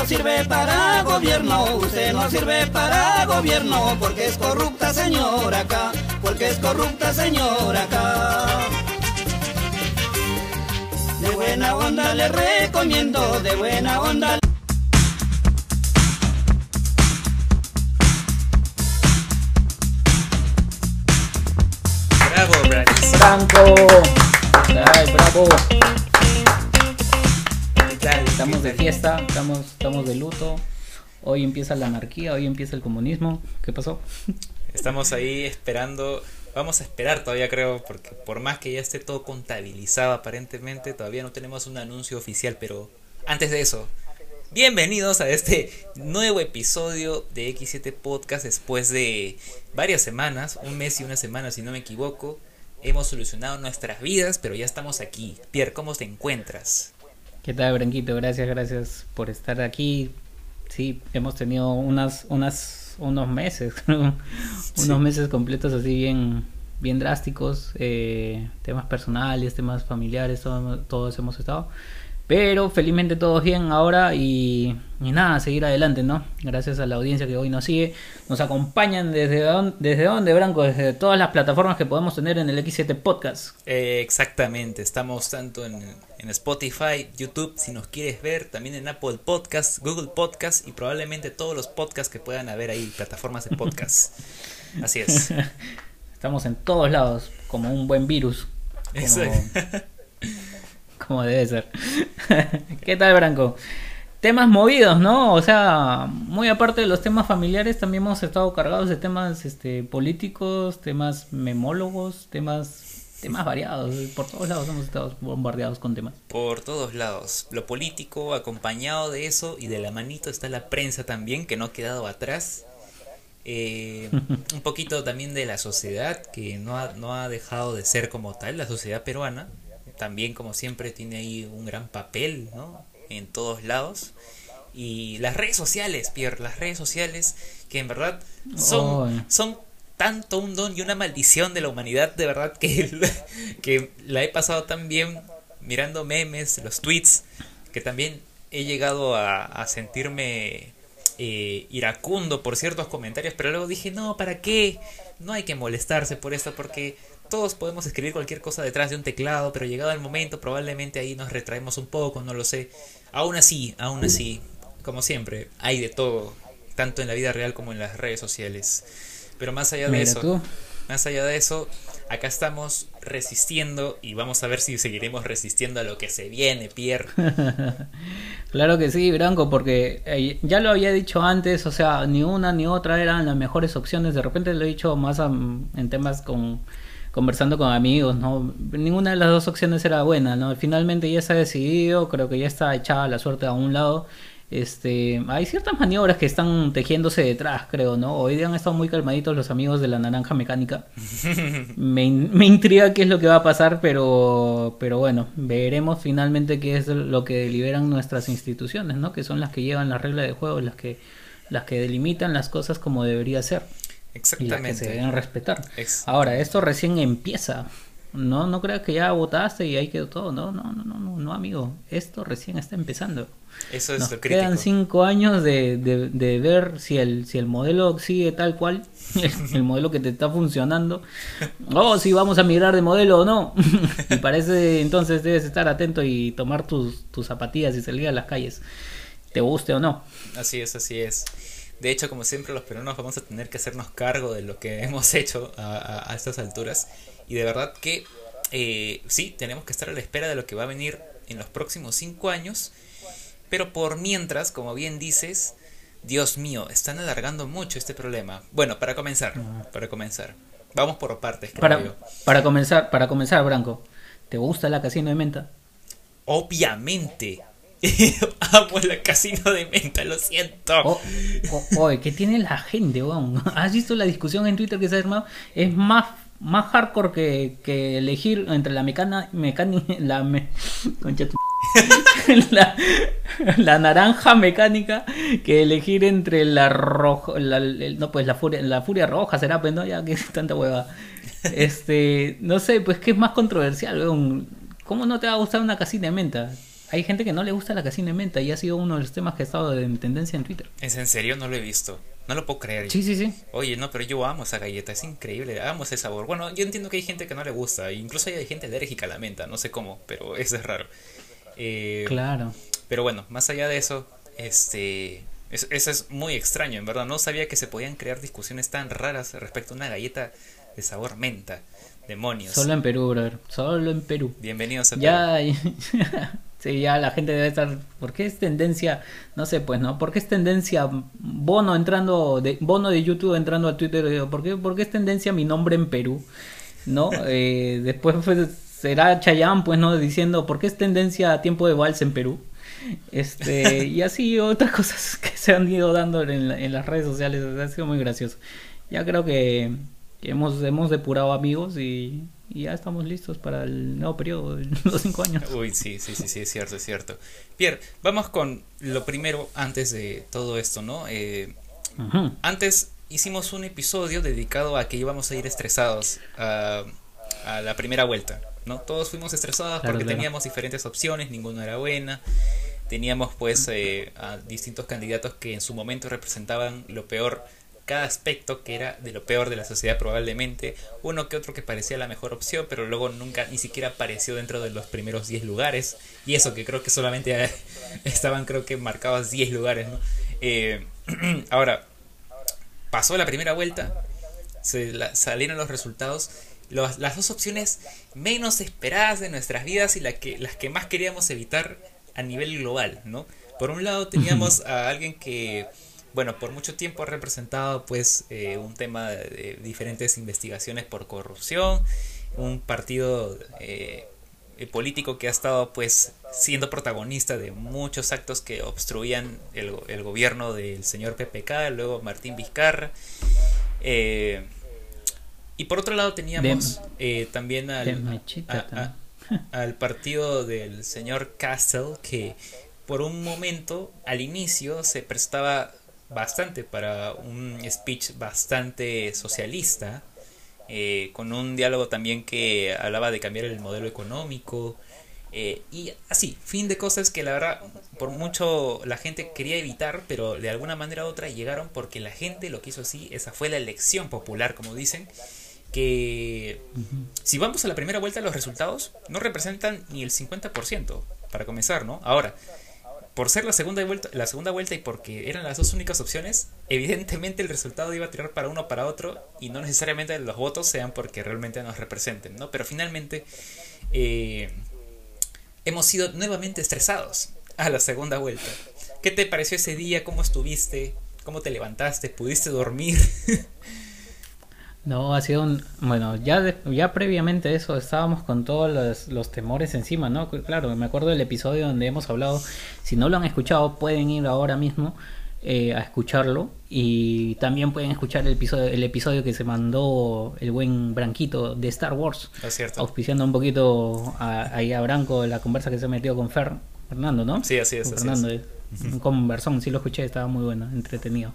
no sirve para gobierno, usted no sirve para gobierno, porque es corrupta señora acá, porque es corrupta señora acá. De buena onda le recomiendo, de buena onda. Bravo, Bratis. Franco. Ay, bravo. Estamos de fiesta, estamos, estamos de luto. Hoy empieza la anarquía, hoy empieza el comunismo. ¿Qué pasó? Estamos ahí esperando. Vamos a esperar todavía, creo, porque por más que ya esté todo contabilizado aparentemente, todavía no tenemos un anuncio oficial. Pero antes de eso, bienvenidos a este nuevo episodio de X7 Podcast después de varias semanas, un mes y una semana, si no me equivoco. Hemos solucionado nuestras vidas, pero ya estamos aquí. Pierre, ¿cómo te encuentras? ¿Qué tal, Branquito? Gracias, gracias por estar aquí. Sí, hemos tenido unas, unas, unos meses, Sí. unos meses completos así bien, bien drásticos, eh, temas personales, temas familiares, todo- todos hemos estado. Pero felizmente todos bien ahora y, y nada, seguir adelante, ¿no? Gracias a la audiencia que hoy nos sigue, nos acompañan desde dónde, desde dónde, Branco, desde todas las plataformas que podemos tener en el X7 Podcast. Eh, exactamente, estamos tanto en, en Spotify, YouTube, si nos quieres ver, también en Apple Podcasts, Google Podcasts y probablemente todos los podcasts que puedan haber ahí, plataformas de podcast. Así es. Estamos en todos lados, como un buen virus. Como, Exacto. como debe ser. ¿Qué tal, Branco? Temas movidos, ¿no? O sea, muy aparte de los temas familiares, también hemos estado cargados de temas este, políticos, temas memólogos, temas, temas variados. Por todos lados hemos estado bombardeados con temas. Por todos lados. Lo político, acompañado de eso y de la manito está la prensa también, que no ha quedado atrás. Eh, un poquito también de la sociedad, que no ha, no ha dejado de ser como tal, la sociedad peruana. También, como siempre, tiene ahí un gran papel, ¿no? En todos lados. Y las redes sociales, Pierre, las redes sociales, que en verdad son, son tanto un don y una maldición de la humanidad, de verdad, que, que la he pasado tan bien mirando memes, los tweets, que también he llegado a, sentirme eh, iracundo por ciertos comentarios, pero luego dije, no, ¿para qué? No hay que molestarse por esto, porque todos podemos escribir cualquier cosa detrás de un teclado, pero llegado el momento probablemente ahí nos retraemos un poco, no lo sé. Aún así, aún así, como siempre, hay de todo, tanto en la vida real como en las redes sociales. Pero más allá de Mira eso, tú. más allá de eso, acá estamos resistiendo y vamos a ver si seguiremos resistiendo a lo que se viene, Pierre. Claro que sí, Branco, porque eh, ya lo había dicho antes, o sea, ni una ni otra eran las mejores opciones. De repente lo he dicho más am- en temas con conversando con amigos, ¿no? Ninguna de las dos opciones era buena, ¿no? Finalmente ya se ha decidido, creo que ya está echada la suerte a un lado. Este, hay ciertas maniobras que están tejiéndose detrás, creo, ¿no? Hoy día han estado muy calmaditos los amigos de la naranja mecánica. Me, in- me intriga qué es lo que va a pasar, pero, pero bueno, veremos finalmente qué es lo que deliberan nuestras instituciones, ¿no? Que son las que llevan las reglas de juego, las que, las que delimitan las cosas como debería ser y las que se Exactamente. deben respetar. Ahora, esto recién empieza. No, no creas que ya votaste y ahí quedó todo. No, no, no, no, no, no, amigo. Esto recién está empezando. Eso es Nos lo crítico. quedan cinco años de, de, de ver si el, si el modelo sigue tal cual, el, el modelo que te está funcionando, o si vamos a migrar de modelo o no. y parece entonces debes estar atento y tomar tus, tus zapatillas y salir a las calles, te guste o no. Así es, así es. De hecho, como siempre, los peruanos vamos a tener que hacernos cargo de lo que hemos hecho a, a- a estas alturas. Y de verdad que eh, sí, tenemos que estar a la espera de lo que va a venir en los próximos cinco años. Pero por mientras, como bien dices, Dios mío, están alargando mucho este problema. Bueno, para comenzar, para comenzar. Vamos por partes, creo Para, yo. para comenzar, para comenzar, Branco, ¿te gusta la casino de menta? Obviamente. Amo la casino de menta, lo siento. Oh, oh, oye, ¿qué tiene la gente, weón? ¿Has visto la discusión en Twitter que se ha armado? Es más, más hardcore que, que elegir entre la mecana, mecánica, la, me- concha tu- la, la naranja mecánica que elegir entre la roja, la, no pues la furia, la furia roja será, pues no, ya que tanta hueva. Este, no sé, pues que es más controversial. ¿Cómo no te va a gustar una casita de menta? Hay gente que no le gusta la casina de menta y ha sido uno de los temas que ha estado en tendencia en Twitter. ¿Es en serio? No lo he visto. No lo puedo creer. Sí, sí, sí. Oye, no, pero yo amo esa galleta, es increíble, amo ese sabor. Bueno, yo entiendo que hay gente que no le gusta, incluso hay gente alérgica a la menta, no sé cómo, pero eso es raro. Eh, claro. Pero bueno, más allá de eso, este, eso es muy extraño, en verdad. No sabía que se podían crear discusiones tan raras respecto a una galleta de sabor menta. Demonios. Solo en Perú, brother. Solo en Perú. Bienvenidos a ya, sí, ya la gente debe estar. ¿Por qué es tendencia? No sé, pues, ¿no? ¿Por qué es tendencia Bono entrando, de, Bono de YouTube entrando a Twitter? ¿Por qué, por qué es tendencia mi nombre en Perú? ¿No? Eh, después será Chayán, pues, ¿no? Diciendo, ¿por qué es tendencia tiempo de vals en Perú? Este, y así otras cosas que se han ido dando en, en las redes sociales. Ha sido muy gracioso. Ya creo que hemos, hemos depurado amigos y, ya estamos listos para el nuevo periodo de los cinco años. Uy, sí, sí, sí, sí, es cierto, es cierto. Pierre, vamos con lo primero antes de todo esto, ¿no? Eh, antes hicimos un episodio dedicado a que íbamos a ir estresados a, a la primera vuelta, ¿no? Todos fuimos estresados porque teníamos diferentes opciones, ninguna era buena. Teníamos pues eh, a distintos candidatos que en su momento representaban lo peor cada aspecto que era de lo peor de la sociedad probablemente, uno que otro que parecía la mejor opción, pero luego nunca ni siquiera apareció dentro de los primeros 10 lugares, y eso que creo que solamente estaban creo que marcados 10 lugares, ¿no? Eh, ahora, pasó la primera vuelta, se salieron los resultados, las dos opciones menos esperadas de nuestras vidas y la que, las que más queríamos evitar a nivel global, ¿no? Por un lado teníamos a alguien que bueno, por mucho tiempo ha representado pues eh, un tema de, diferentes investigaciones por corrupción, un partido eh, político que ha estado pues siendo protagonista de muchos actos que obstruían el, gobierno del señor PPK, luego Martín Vizcarra. Eh, y por otro lado teníamos también al, al partido del señor Castle que por un momento al inicio se prestaba bastante para un speech bastante socialista, eh, con un diálogo también que hablaba de cambiar el modelo económico. Eh, y así, fin de cosas que la verdad, por mucho la gente quería evitar, pero de alguna manera u otra llegaron porque la gente lo quiso así. Esa fue la elección popular, como dicen. Que si vamos a la primera vuelta, los resultados no representan ni el 50%, para comenzar, ¿no? Ahora, por ser la segunda vuelta, la segunda vuelta y porque eran las dos únicas opciones, evidentemente el resultado iba a tirar para uno o para otro y no necesariamente los votos sean porque realmente nos representen, ¿no? Pero finalmente eh, hemos sido nuevamente estresados a la segunda vuelta. ¿Qué te pareció ese día? ¿Cómo estuviste? ¿Cómo te levantaste? ¿Pudiste dormir? No, ha sido un... Bueno, ya, ya previamente eso estábamos con todos los, los, temores encima, ¿no? Claro, me acuerdo del episodio donde hemos hablado, si no lo han escuchado pueden ir ahora mismo eh, a escucharlo y también pueden escuchar el episodio, el episodio que se mandó el buen Branquito de Star Wars, es cierto. auspiciando un poquito ahí a Branco la conversa que se metió con Fer, Fernando, ¿no? Sí, así es. Fernando, es. Un conversón, sí lo escuché, estaba muy bueno, entretenido.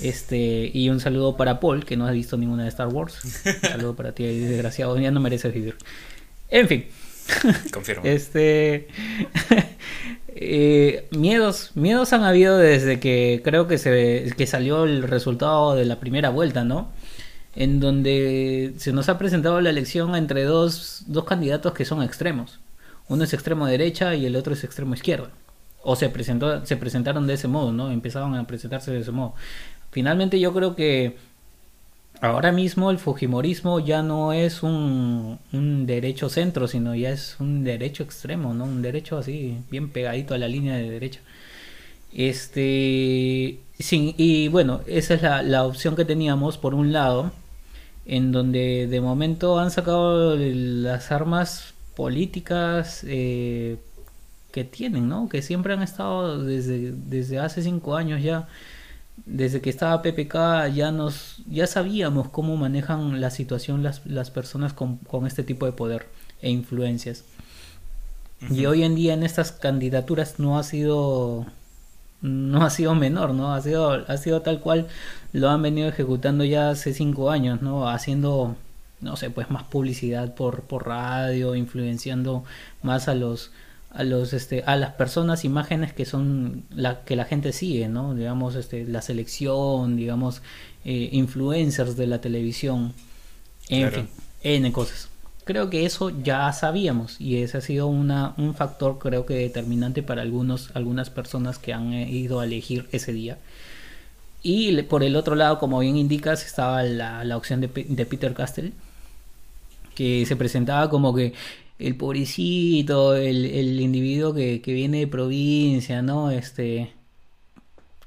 Este, y un saludo para Paul, que no ha visto ninguna de Star Wars. Un saludo para ti, desgraciado, ya no mereces vivir. En fin. Confirmo. Este. eh, miedos, miedos han habido desde que creo que se que salió el resultado de la primera vuelta, ¿no? En donde se nos ha presentado la elección entre dos, dos candidatos que son extremos. Uno es extremo derecha y el otro es extremo izquierda o se presentó se presentaron de ese modo no empezaban a presentarse de ese modo. Finalmente yo creo que ahora mismo el fujimorismo ya no es un, un derecho centro sino ya es un derecho extremo no un derecho así bien pegadito a la línea de derecha. Este sí, y bueno esa es la, la opción que teníamos por un lado en donde de momento han sacado las armas políticas eh, que tienen, ¿no? Que siempre han estado desde, desde hace cinco años ya, desde que estaba PPK ya nos, ya sabíamos cómo manejan la situación las, las personas con, con este tipo de poder e influencias. Y hoy en día en estas candidaturas no ha sido no ha sido menor, ¿no? Ha sido, ha sido tal cual lo han venido ejecutando ya hace cinco años, ¿no? Haciendo, no sé, pues más publicidad por, por radio, influenciando más a los a los este a las personas imágenes que son la que la gente sigue no digamos este la selección digamos eh, influencers de la televisión en fin n cosas. Creo que eso ya sabíamos y ese ha sido una, un factor creo que determinante para algunos algunas personas que han eh, ido a elegir ese día. Y por el otro lado como bien indicas estaba la, la opción de, de Peter Castell que se presentaba como que el pobrecito, el, el individuo que, que, viene de provincia, ¿no? Este.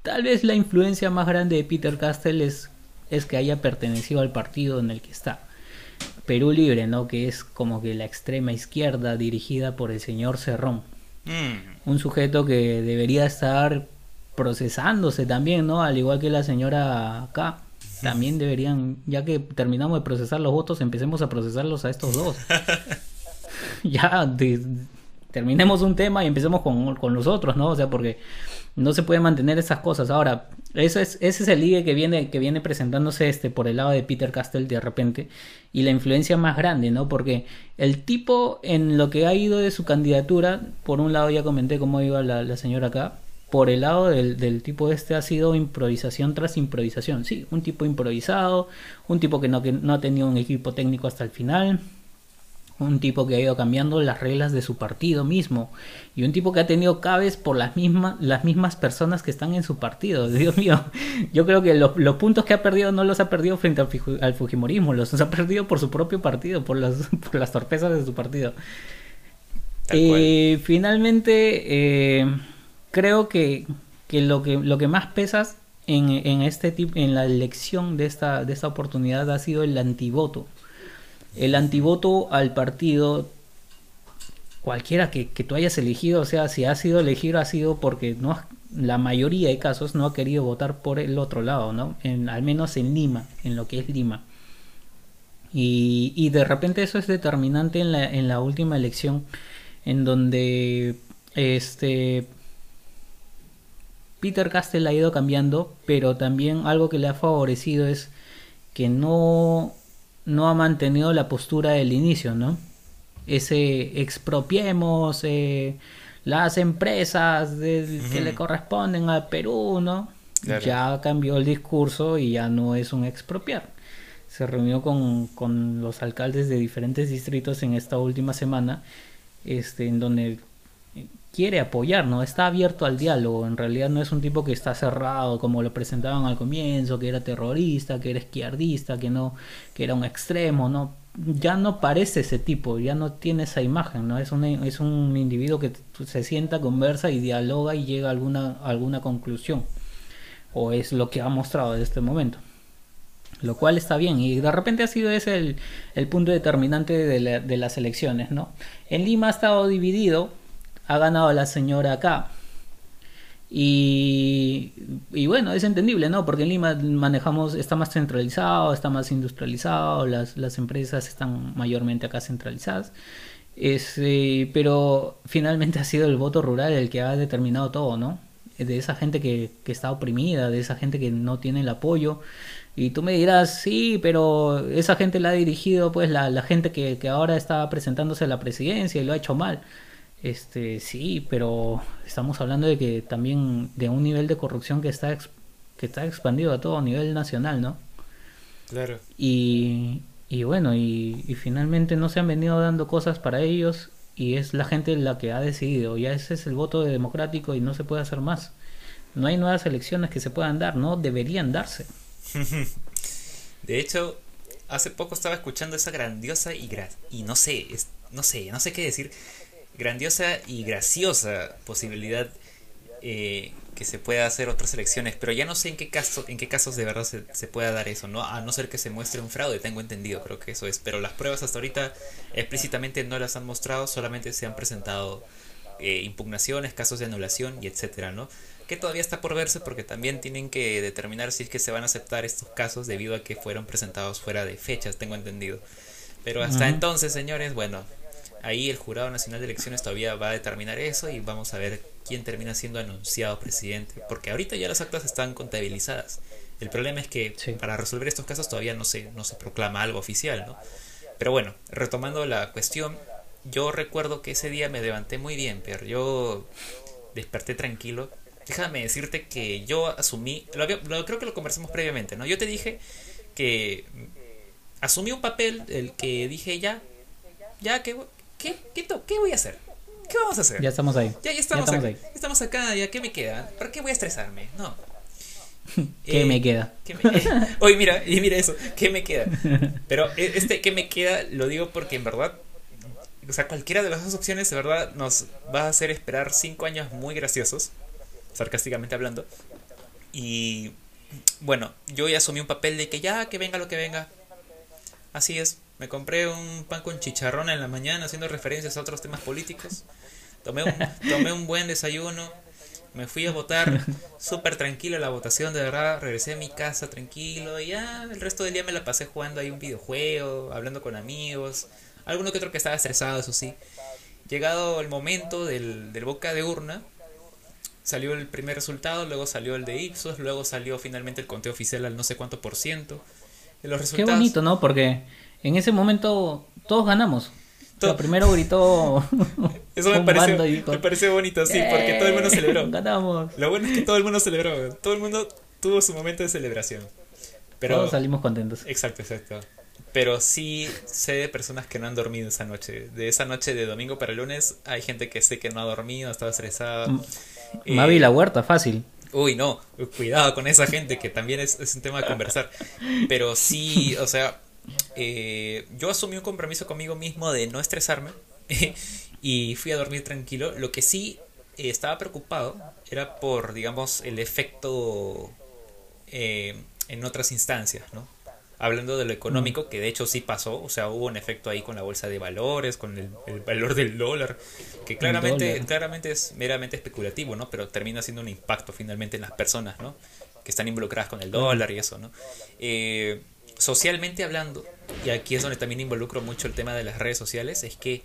Tal vez la influencia más grande de Peter Castell es, es que haya pertenecido al partido en el que está. Perú Libre, ¿no? Que es como que la extrema izquierda dirigida por el señor Cerrón. Mm. Un sujeto que debería estar procesándose también, ¿no? Al igual que la señora acá. También deberían, ya que terminamos de procesar los votos, empecemos a procesarlos a estos dos. ya terminemos un tema y empecemos con, con, los otros, ¿no? O sea, porque no se puede mantener esas cosas. Ahora, eso es, ese es el ligue que viene, que viene presentándose este por el lado de Peter Castell de repente y la influencia más grande, ¿no? Porque el tipo en lo que ha ido de su candidatura, por un lado ya comenté cómo iba la, la señora acá, por el lado del, del, tipo este ha sido improvisación tras improvisación. Sí, un tipo improvisado, un tipo que no, que no ha tenido un equipo técnico hasta el final, un tipo que ha ido cambiando las reglas de su partido mismo y un tipo que ha tenido cabes por las mismas las mismas personas que están en su partido. Dios mío yo creo que los, los puntos que ha perdido no los ha perdido frente al, al, fujimorismo los ha perdido por su propio partido por las por las torpezas de su partido. Eh, finalmente eh, creo que, que lo que lo que más pesas en, en este tipo en la elección de esta de esta oportunidad ha sido el antivoto el antivoto al partido, cualquiera que, tú hayas elegido, o sea, si ha sido elegido ha sido porque no la mayoría de casos no ha querido votar por el otro lado, ¿no? En, al menos en Lima, en lo que es Lima. Y, y de repente eso es determinante en la, en la última elección, en donde este Peter Castell ha ido cambiando, pero también algo que le ha favorecido es que no no ha mantenido la postura del inicio, ¿no? Ese expropiemos eh, las empresas que le corresponden al Perú, ¿no? Ya cambió el discurso y ya no es un expropiar. Se reunió con, con los alcaldes de diferentes distritos en esta última semana, este, en donde quiere apoyar, ¿no? Está abierto al diálogo, en realidad no es un tipo que está cerrado como lo presentaban al comienzo, que era terrorista, que era izquierdista, que no, que era un extremo, ¿no? Ya no parece ese tipo, ya no tiene esa imagen, ¿no? Es un, es un individuo que se sienta, conversa y dialoga y llega a alguna, alguna conclusión. O es lo que ha mostrado en este momento. Lo cual está bien y de repente ha sido ese el, el punto determinante de, de las elecciones, ¿no? En Lima ha estado dividido, ha ganado la señora acá. Y, bueno, es entendible, ¿no? Porque en Lima manejamos, está más centralizado, está más industrializado, las, las empresas están mayormente acá centralizadas. Eh, pero finalmente ha sido el voto rural el que ha determinado todo, ¿no? De esa gente que, que está oprimida, de esa gente que no tiene el apoyo. Y tú me dirás, sí, pero esa gente la ha dirigido pues la, la gente que, que ahora está presentándose a la presidencia y lo ha hecho mal. Este, sí, pero estamos hablando de que también de un nivel de corrupción que está que está expandido a todo nivel nacional, ¿no? Claro. Y, y bueno, y, y, finalmente no se han venido dando cosas para ellos y es la gente la que ha decidido. Ya ese es el voto democrático y no se puede hacer más. No hay nuevas elecciones que se puedan dar, no deberían darse. de hecho, hace poco estaba escuchando esa grandiosa y, gra y no sé, no sé, no sé qué decir grandiosa y graciosa posibilidad eh, que se pueda hacer otras elecciones, pero ya no sé en qué caso, en qué casos de verdad se, se, pueda dar eso, ¿no? A no ser que se muestre un fraude, tengo entendido, creo que eso es. Pero las pruebas hasta ahorita explícitamente no las han mostrado, solamente se han presentado eh, impugnaciones, casos de anulación y etcétera, ¿no? Que todavía está por verse porque también tienen que determinar si es que se van a aceptar estos casos debido a que fueron presentados fuera de fechas, tengo entendido. Pero hasta entonces, señores, bueno, Ahí el Jurado Nacional de Elecciones todavía va a determinar eso y vamos a ver quién termina siendo anunciado presidente. Porque ahorita ya las actas están contabilizadas. El problema es que sí. para resolver estos casos todavía no se, no se proclama algo oficial, ¿no? Pero bueno, retomando la cuestión, yo recuerdo que ese día me levanté muy bien, pero yo desperté tranquilo. Déjame decirte que yo asumí, lo, creo que lo conversamos previamente, ¿no? Yo te dije que asumí un papel, el que dije ya, ya, ¿qué, qué, qué, qué voy a hacer? ¿Qué vamos a hacer? Ya estamos ahí. Ya, ya estamos, acá, ahí. Estamos acá, ya, ¿qué me queda? ¿Para qué voy a estresarme? No. ¿Qué me queda? Oye, mira, y mira eso, ¿qué me queda? Pero e, este ¿qué me queda? Lo digo porque en verdad, o sea, cualquiera de las dos opciones, de verdad, nos va a hacer esperar cinco años muy graciosos, sarcásticamente hablando. Y bueno, yo ya asumí un papel de que ya, que venga lo que venga. Así es, me compré un pan con chicharrón en la mañana haciendo referencias a otros temas políticos. Tomé un, tomé un buen desayuno me fui a votar súper tranquilo la votación, de verdad. Regresé a mi casa tranquilo y ya el resto del día me la pasé jugando ahí un videojuego, hablando con amigos. Alguno que otro que estaba estresado, eso sí. Llegado el momento del, del boca de urna, salió el primer resultado, luego salió el de Ipsos, luego salió finalmente el conteo oficial al no sé cuánto por ciento. Los resultados... Qué bonito, ¿no? Porque en ese momento todos ganamos. Lo primero gritó. Eso me pareció, me pareció bonito, sí, porque todo el mundo celebró. Ganamos. Lo bueno es que todo el mundo celebró. Todo el mundo tuvo su momento de celebración. Pero, Todos salimos contentos. Exacto, exacto. Pero sí sé de personas que no han dormido esa noche. De esa noche de domingo para lunes hay gente que sé que no ha dormido, estaba estresada. Mavi la huerta, fácil. Uy, no, cuidado con esa gente que también es, es un tema de conversar. Pero sí, o sea, eh, yo asumí un compromiso conmigo mismo de no estresarme y fui a dormir tranquilo. Lo que sí eh, estaba preocupado era por, digamos, el efecto eh, en otras instancias, ¿no? Hablando de lo económico, que de hecho sí pasó, o sea, hubo un efecto ahí con la bolsa de valores, con el, valor del dólar, que claramente, claramente es meramente especulativo, ¿no? Pero termina siendo un impacto finalmente en las personas, ¿no? Que están involucradas con el dólar y eso, ¿no? Eh, socialmente hablando, y aquí es donde también involucro mucho el tema de las redes sociales, es que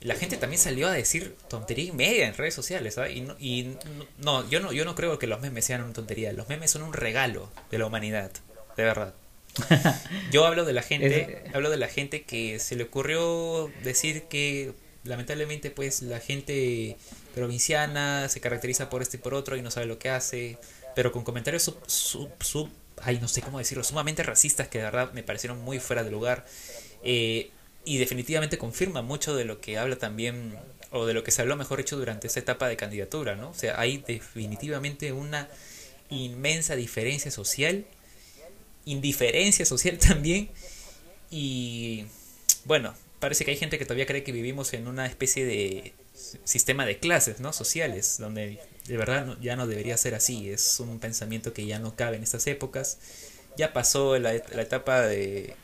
la gente también salió a decir tontería y media en redes sociales, Y, no, y no, yo no, yo no creo que los memes sean una tontería, los memes son un regalo de la humanidad, de verdad. Yo hablo de la gente, hablo de la gente que se le ocurrió decir que lamentablemente pues la gente provinciana se caracteriza por este y por otro y no sabe lo que hace, pero con comentarios sub, sub ay, no sé cómo decirlo, sumamente racistas que de verdad me parecieron muy fuera de lugar. Eh, y definitivamente confirma mucho de lo que habla también, o de lo que se habló, mejor hecho, durante esa etapa de candidatura, ¿no? O sea, hay definitivamente una inmensa diferencia social, indiferencia social también, y bueno, parece que hay gente que todavía cree que vivimos en una especie de sistema de clases, ¿no? Sociales, donde de verdad ya no debería ser así, es un pensamiento que ya no cabe en estas épocas. Ya pasó la, etapa de,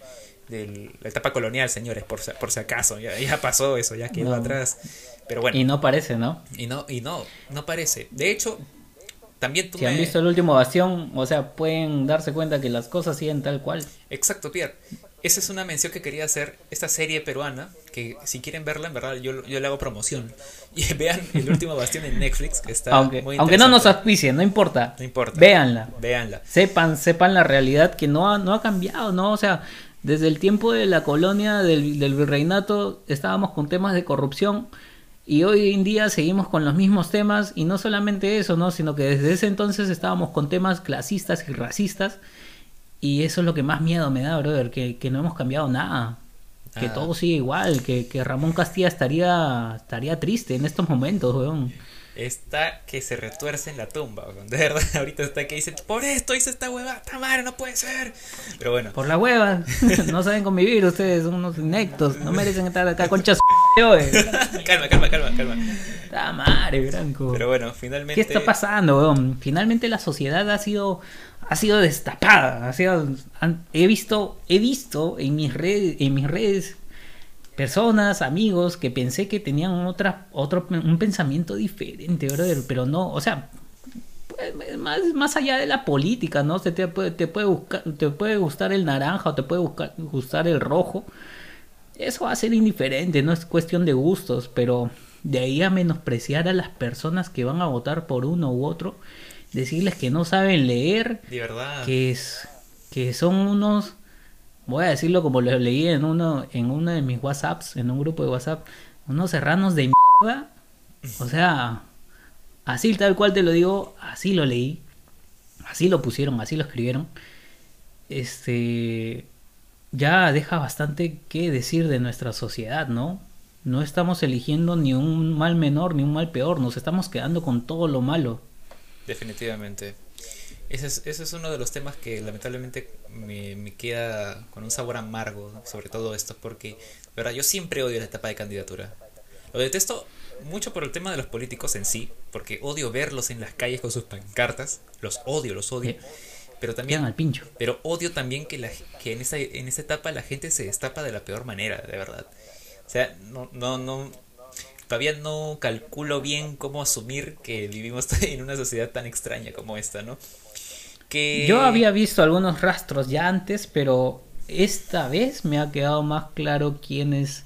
la etapa colonial, señores, por, por si acaso, ya, ya pasó eso, ya quedó atrás. Pero bueno. Y no parece, ¿no? Y no, y no, no parece. De hecho, también tú si han visto el último bastión, o sea, pueden darse cuenta que las cosas siguen tal cual. Exacto, Pierre. Esa es una mención que quería hacer. Esta serie peruana, que si quieren verla, en verdad, yo, yo le hago promoción. Y vean El último bastión en Netflix, que está aunque, Aunque no nos auspicien, no importa. No importa. Véanla. Véanla. Sepan, sepan la realidad que no ha, no ha cambiado, ¿no? O sea, desde el tiempo de la colonia del, del virreinato estábamos con temas de corrupción. Y hoy en día seguimos con los mismos temas y no solamente eso, ¿no? sino que desde ese entonces estábamos con temas clasistas y racistas y eso es lo que más miedo me da, brother, que, que no hemos cambiado nada. Que ah. todo sigue igual, que, que, Ramón Castilla estaría, estaría triste en estos momentos, weón. Está que se retuerce en la tumba, weón. De verdad, ahorita está que dice, por esto hice esta hueva, esta madre, no puede ser. Pero bueno. Por la hueva, no saben convivir ustedes, son unos inectos, no merecen estar acá con chas... calma, calma, calma, calma. Está madre, Branco. Pero bueno, finalmente... ¿Qué está pasando, weón? Finalmente la sociedad ha sido ha sido destapada. Ha sido, he visto, he visto en mis redes, en mis redes personas, amigos que pensé que tenían otra, otro, un pensamiento diferente, pero no, o sea, pues, más, más allá de la política, ¿no? te, puede, te, puede buscar, te puede gustar el naranja o te puede buscar, gustar el rojo. Eso va a ser indiferente, no es cuestión de gustos, pero de ahí a menospreciar a las personas que van a votar por uno u otro decirles que no saben leer, de verdad. que es que son unos voy a decirlo como lo leí en uno en uno de mis WhatsApps, en un grupo de WhatsApp, unos serranos de mierda. O sea, así tal cual te lo digo, así lo leí. Así lo pusieron, así lo escribieron. Este ya deja bastante que decir de nuestra sociedad, ¿no? No estamos eligiendo ni un mal menor ni un mal peor, nos estamos quedando con todo lo malo. Definitivamente. Ese es, ese es uno de los temas que lamentablemente me, me, queda con un sabor amargo sobre todo esto, porque, verdad, yo siempre odio la etapa de candidatura. Lo detesto mucho por el tema de los políticos en sí, porque odio verlos en las calles con sus pancartas, los odio, los odio. Pero también al pincho. Pero odio también que, la, que en, esa, en esa etapa la gente se destapa de la peor manera, de verdad. O sea, no, no, no, todavía no calculo bien cómo asumir que vivimos en una sociedad tan extraña como esta, ¿no? Yo había visto algunos rastros ya antes, pero esta vez me ha quedado más claro quiénes,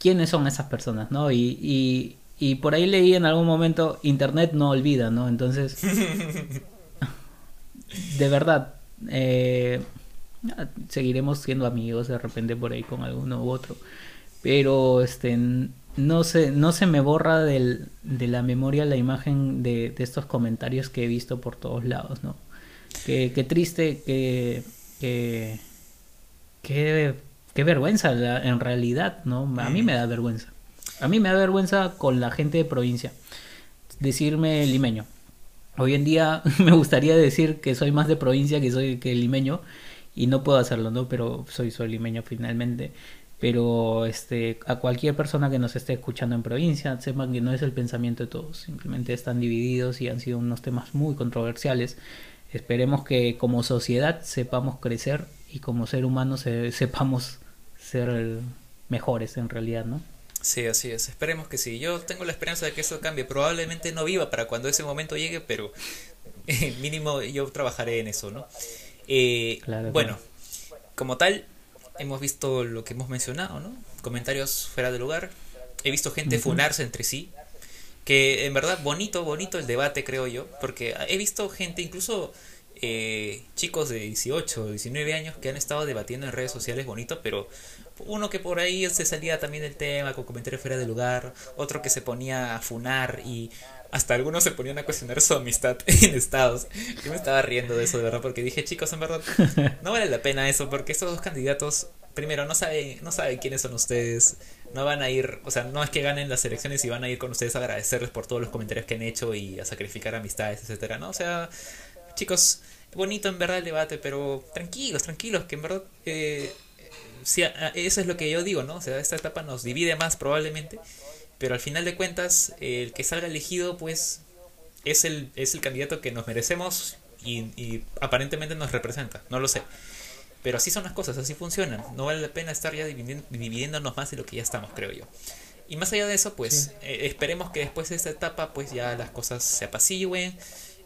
quiénes son esas personas, ¿no? Y, y, y por ahí leí en algún momento, Internet no olvida, ¿no? Entonces, de verdad, eh, seguiremos siendo amigos de repente por ahí con alguno u otro. Pero este no se, no se me borra del, de la memoria la imagen de, de, estos comentarios que he visto por todos lados, ¿no? Qué, qué triste, qué, qué, qué, vergüenza en realidad, ¿no? A mí me da vergüenza. A mí me da vergüenza con la gente de provincia. Decirme limeño. Hoy en día me gustaría decir que soy más de provincia que soy que limeño y no puedo hacerlo, ¿no? Pero soy, soy limeño finalmente. Pero este, a cualquier persona que nos esté escuchando en provincia, sepan que no es el pensamiento de todos. Simplemente están divididos y han sido unos temas muy controversiales. Esperemos que como sociedad sepamos crecer y como ser humano sepamos ser mejores en realidad, ¿no? Sí, así es. Esperemos que sí. Yo tengo la esperanza de que eso cambie. Probablemente no viva para cuando ese momento llegue, pero mínimo yo trabajaré en eso, ¿no? Eh, bueno, como tal, hemos visto lo que hemos mencionado, ¿no? Comentarios fuera de lugar. He visto gente funarse entre sí. Que en verdad bonito, bonito el debate, creo yo. Porque he visto gente, incluso eh, chicos de 18, 19 años que han estado debatiendo en redes sociales bonito, pero uno que por ahí se salía también del tema con comentarios fuera de lugar, otro que se ponía a funar y hasta algunos se ponían a cuestionar su amistad en estados. Yo me estaba riendo de eso de verdad porque dije, chicos, en verdad no vale la pena eso porque estos dos candidatos primero no saben no saben quiénes son ustedes, no van a ir, o sea, no es que ganen las elecciones y van a ir con ustedes a agradecerles por todos los comentarios que han hecho y a sacrificar amistades, etcétera, ¿no? O sea, chicos, bonito en verdad el debate, pero tranquilos, tranquilos, que en verdad eh, sí, eso es lo que yo digo, ¿no? O sea, esta etapa nos divide más probablemente, pero al final de cuentas, el que salga elegido, pues, es el, es el candidato que nos merecemos y, y aparentemente nos representa, no lo sé. Pero así son las cosas, así funcionan. No vale la pena estar ya dividiéndonos más de lo que ya estamos, creo yo. Y más allá de eso, pues eh, esperemos que después de esta etapa, pues ya las cosas se apacigüen,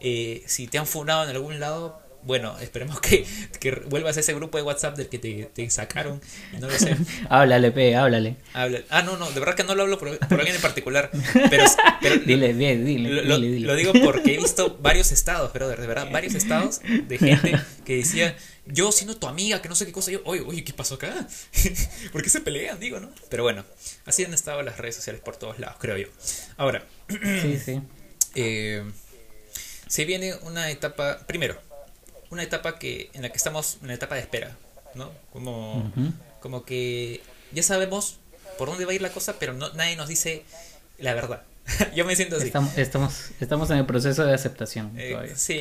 eh, si te han funado en algún lado, bueno, esperemos que, que, vuelvas a ese grupo de WhatsApp del que te, sacaron. No lo sé. háblale, pe, háblale. Ah, no, no, de verdad que no lo hablo por, alguien en particular. Pero, dile, bien, dile, lo, dile, lo, digo porque he visto varios estados, pero de verdad, varios estados de gente que decía, yo siendo tu amiga, que no sé qué cosa, yo, oye, oye, ¿qué pasó acá? ¿Por qué se pelean? Digo, ¿no? Pero bueno, así han estado las redes sociales por todos lados, creo yo. Ahora. sí, sí. Eh, se viene una etapa, primero, una etapa que en la que estamos en la etapa de espera, ¿no? Como, como que ya sabemos por dónde va a ir la cosa, pero no, nadie nos dice la verdad. Yo me siento así. Estamos, estamos, estamos en el proceso de aceptación. Eh, sí.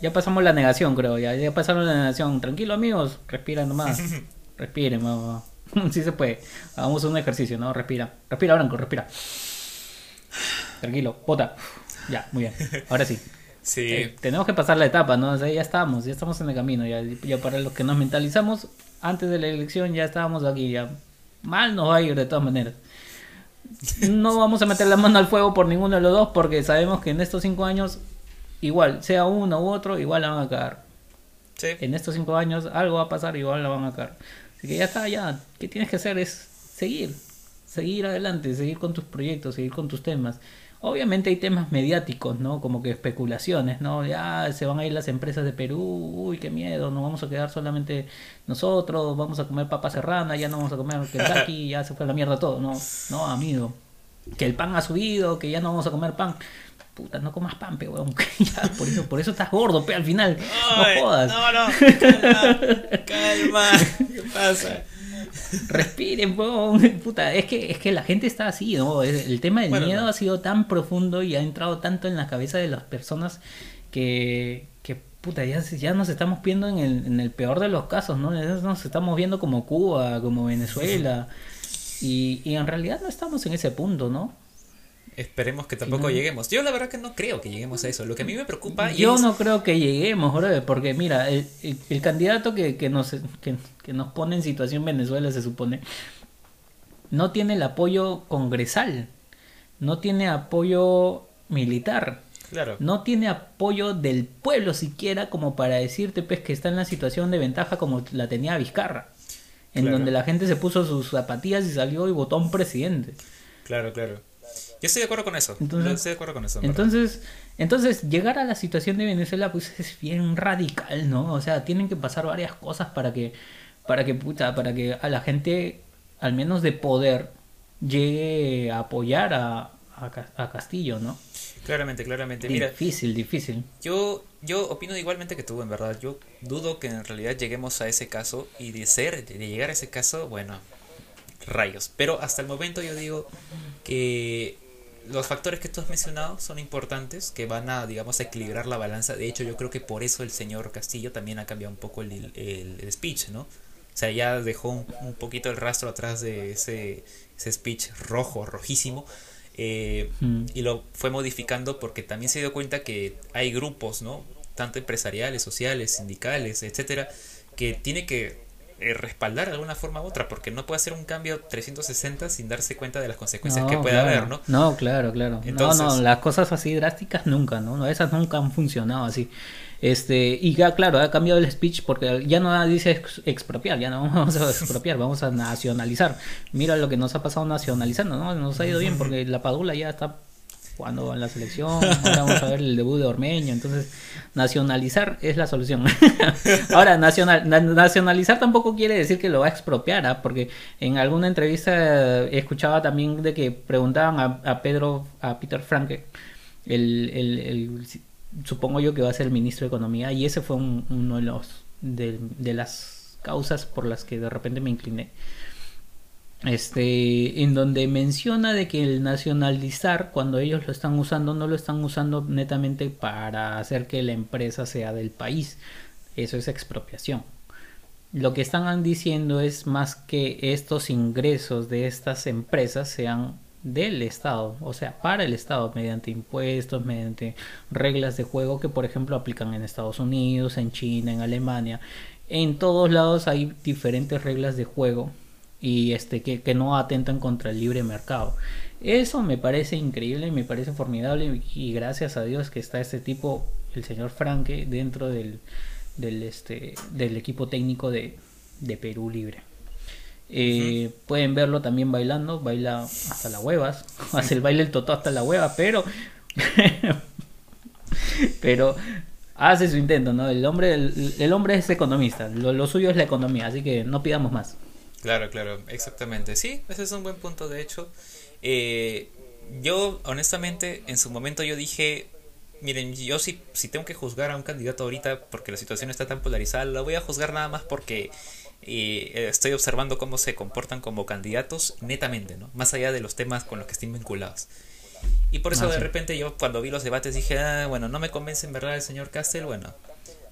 ya pasamos la negación, creo. Ya, ya pasamos la negación. Tranquilo, amigos. Respira nomás. Respiren, vamos. Sí se puede. Hagamos un ejercicio, ¿no? Respira. Respira, Branco, respira. Tranquilo, bota. Ya, muy bien. Ahora sí. Sí. Eh, tenemos que pasar la etapa, ¿no? ya estamos, ya estamos en el camino. Ya, ya para los que nos mentalizamos, antes de la elección ya estábamos aquí. Ya mal nos va a ir de todas maneras. No vamos a meter la mano al fuego por ninguno de los dos porque sabemos que en estos cinco años, igual, sea uno u otro, igual la van a cagar. Sí. En estos cinco años algo va a pasar, igual la van a cagar. Así que ya está, ya. ¿Qué tienes que hacer? Es seguir. Seguir adelante, seguir con tus proyectos, seguir con tus temas Obviamente hay temas mediáticos, ¿no? Como que especulaciones, ¿no? Ya se van a ir las empresas de Perú, uy, qué miedo, nos vamos a quedar solamente nosotros, vamos a comer papa serrana, ya no vamos a comer Kentucky, ya se fue a la mierda todo, no, no, amigo. Que el pan ha subido, que ya no vamos a comer pan. Puta, no comas pan, pe, weón. Ya, por eso, por eso estás gordo, pe, al final. Ay, no jodas. No, no, calma, calma. ¿Qué pasa? Respiren, weón. Puta, es que, es que la gente está así, ¿no? El tema del Bueno, miedo no. ha sido tan profundo y ha entrado tanto en la cabeza de las personas que, que puta, ya, ya nos estamos viendo en el, en el peor de los casos, ¿no? Ya Nos estamos viendo como Cuba, como Venezuela. Y, y en realidad no estamos en ese punto, ¿no? Esperemos que tampoco no- lleguemos. Yo la verdad que no creo que lleguemos a eso. Lo que a mí me preocupa Yo es- no creo que lleguemos, brother, porque mira, el, el- el candidato que, que, nos, que, que nos pone en situación Venezuela, se supone, no tiene el apoyo congresal, no tiene apoyo militar, Claro. no tiene apoyo del pueblo siquiera como para decirte pues que está en la situación de ventaja como la tenía Vizcarra, en Claro. donde la gente se puso sus zapatillas y salió y votó a un presidente. Claro, claro. Yo estoy de acuerdo con eso. Entonces- Yo estoy de acuerdo con eso. en verdad. Entonces, entonces llegar a la situación de Venezuela pues es bien radical, ¿no? O sea, tienen que pasar varias cosas para que para que puta, para que a la gente al menos de poder llegue a apoyar a, a Castillo, ¿no? Claramente, claramente. Mira, Difícil, difícil. yo, yo opino igualmente que tú, en verdad. Yo dudo que en realidad lleguemos a ese caso. Y de ser, de llegar a ese caso, bueno, rayos. Pero hasta el momento yo digo que los factores que tú has mencionado son importantes, que van a, digamos, a equilibrar la balanza. De hecho, yo creo que por eso el señor Castillo también ha cambiado un poco el, el- el speech, ¿no? O sea, ya dejó un, un poquito el rastro atrás de ese, ese speech rojo, rojísimo. eh, Mm. y lo fue modificando porque también se dio cuenta que hay grupos, ¿no? Tanto empresariales, sociales, sindicales, etcétera, que tiene que eh, respaldar de alguna forma u otra, porque no puede hacer un cambio 360 sin darse cuenta de las consecuencias que puede claro. haber, ¿no? No, claro, claro. no, Entonces- no, las cosas así drásticas nunca, ¿no? No, Esas nunca han funcionado así. Este, y ya, claro, ha cambiado el speech porque ya no dice ex- expropiar, ya no vamos a expropiar, vamos a nacionalizar. Mira lo que nos ha pasado nacionalizando, ¿no? Nos ha ido bien porque la Padula ya está jugando en la selección, ahora vamos a ver el debut de Ormeño, entonces nacionalizar es la solución. ahora, nacional, na- nacionalizar tampoco quiere decir que lo va a expropiar, ¿ah? porque en alguna entrevista eh, escuchaba también de que preguntaban a, Pedro, a Peter Franke, el, el- el- supongo yo que va a ser el ministro de Economía, y ese fue un- uno de los de, de las causas por las que de repente me incliné este en donde menciona de que el nacionalizar cuando ellos lo están usando no lo están usando netamente para hacer que la empresa sea del país eso es expropiación lo que están diciendo es más que estos ingresos de estas empresas sean del Estado, o sea, para el Estado, mediante impuestos, mediante reglas de juego que, por ejemplo, aplican en Estados Unidos, en China, en Alemania. En todos lados hay diferentes reglas de juego y este que, que no atentan contra el libre mercado. Eso me parece increíble, me parece formidable y gracias a Dios que está este tipo, el señor Franque, dentro del, del, este, del equipo técnico de, de Perú Libre. Eh, Pueden verlo también bailando, baila hasta las huevas, hace el baile el totó hasta la hueva, pero pero hace su intento, ¿no? El hombre el, el hombre es economista, lo, lo suyo es la economía, así que no pidamos más. Claro, claro, exactamente. Sí, ese es un buen punto, de hecho. Eh, yo, honestamente, en su momento yo dije, miren, yo si, si tengo que juzgar a un candidato ahorita porque la situación está tan polarizada, lo voy a juzgar nada más porque eh, estoy observando cómo se comportan como candidatos netamente, ¿no? Más allá de los temas con los que estén vinculados. Y por eso Ah, de sí. repente yo cuando vi los debates dije, ah, bueno, no me convence en verdad el señor Castel, bueno,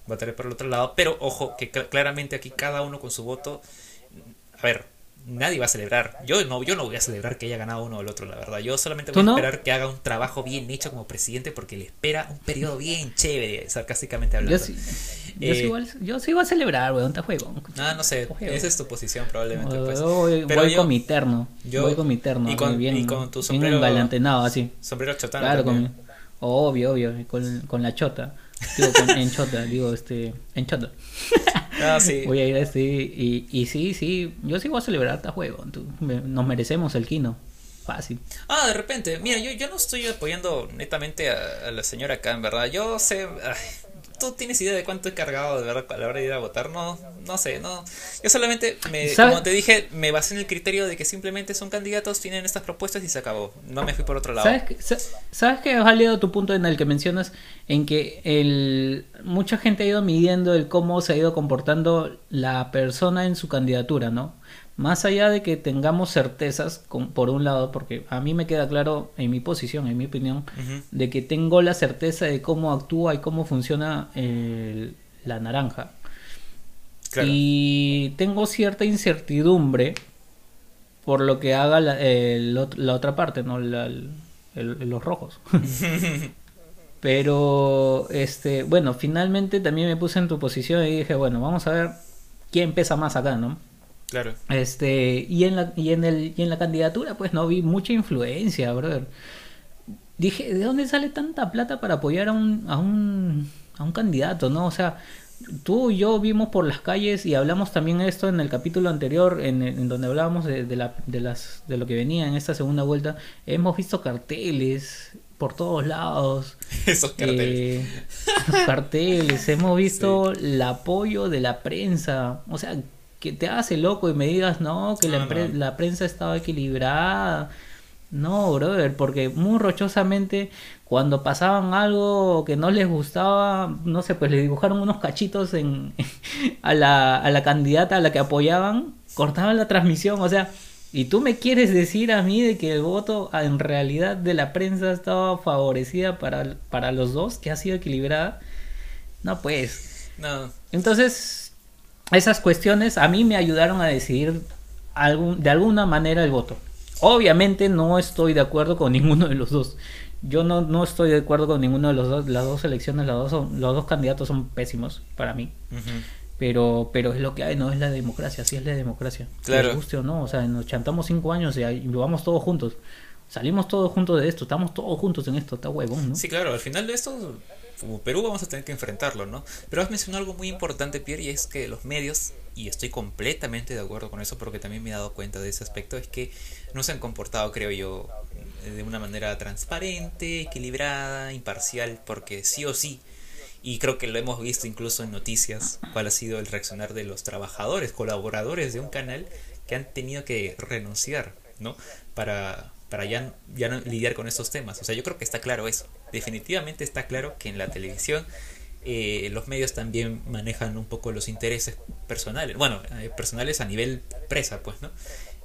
votaré por el otro lado. Pero ojo, que cl- claramente aquí cada uno con su voto a ver, nadie va a celebrar. Yo no, yo no voy a celebrar que haya ganado uno o el otro, la verdad. Yo solamente ¿Tú voy a no? esperar que haga un trabajo bien hecho como presidente porque le espera un periodo bien chévere, sarcásticamente hablando. Yo sí, yo, sí Eh, igual- yo sí iba a celebrar, weón, te juego. Ah, no sé, Juego. esa es tu posición probablemente. Pues. Yo voy, Pero voy yo- con mi terno. yo- voy con mi terno. y con- bien, y con tu bien sombrero- engalantenado, así. Sombrero chotano Claro, con, obvio, obvio, con, con la chota. Digo, con, en chota, digo, este, en chota. Ah, sí. Voy a ir a este, y, y sí, sí, yo sí voy a celebrar este juego. nos merecemos el kino. Fácil. Ah, de repente, mira, yo, yo no estoy apoyando netamente a, la señora acá, en verdad. Yo sé, ¿Tú tienes idea de cuánto he cargado de verdad a la hora de ir a votar? No, no sé, no. Yo solamente, me, como te dije, me basé en el criterio de que simplemente son candidatos, tienen estas propuestas y se acabó. No me fui por otro lado. ¿Sabes que, ¿sabes que has tu punto en el que mencionas en que el, mucha gente ha ido midiendo el cómo se ha ido comportando la persona en su candidatura, ¿no? Más allá de que tengamos certezas, por un lado, porque a mí me queda claro en mi posición, en mi opinión, de que tengo la certeza de cómo actúa y cómo funciona la naranja. Y tengo cierta incertidumbre por lo que haga la, la otra parte, ¿no? los rojos. Pero, este, bueno, finalmente también me puse en tu posición y dije, bueno, vamos a ver quién pesa más acá, ¿no? Claro. Este, y en la, y en el, y en la candidatura, pues no vi mucha influencia, brother. Dije, ¿de dónde sale tanta plata para apoyar a un, a un, a un candidato, no? O sea, tú y yo vimos por las calles y hablamos también esto en el capítulo anterior, en, en donde hablábamos de, de, la, de, las, de lo que venía en esta segunda vuelta. Hemos visto carteles por todos lados. Esos carteles. Eh, carteles. Hemos visto el apoyo de la prensa. O sea, que te hace loco y me digas, no, que la, la, prensa estaba equilibrada. No, brother, porque muy rochosamente cuando pasaban algo que no les gustaba, no sé, pues le dibujaron unos cachitos en, a, la, a la candidata a la que apoyaban, cortaban la transmisión, o sea, y tú me quieres decir a mí de que el voto en realidad de la prensa estaba favorecida para, para los dos, que ha sido equilibrada. No, pues. No. Entonces, esas cuestiones a mí me ayudaron a decidir algún, de alguna manera el voto. Obviamente no estoy de acuerdo con ninguno de los dos. Yo no, no estoy de acuerdo con ninguno de los dos. Las dos elecciones, los dos, los dos candidatos son pésimos para mí. Pero, pero es lo que hay, no es la democracia, así es la democracia. Claro. guste o no, o sea, nos chantamos cinco años y, y vamos todos juntos. Salimos todos juntos de esto, estamos todos juntos en esto, está huevón, ¿no? Sí, claro, al final de esto como Perú vamos a tener que enfrentarlo, ¿no? Pero has mencionado algo muy importante, Pierre, y es que los medios, y estoy completamente de acuerdo con eso porque también me he dado cuenta de ese aspecto, es que no se han comportado, creo yo, de una manera transparente, equilibrada, imparcial, porque sí o sí, y creo que lo hemos visto incluso en noticias, cuál ha sido el reaccionar de los trabajadores, colaboradores de un canal que han tenido que renunciar, ¿no? Para, para ya, ya no lidiar con estos temas. O sea, yo creo que está claro eso. Definitivamente está claro que en la televisión eh, los medios también manejan un poco los intereses personales. Bueno, eh, personales a nivel presa, pues, ¿no?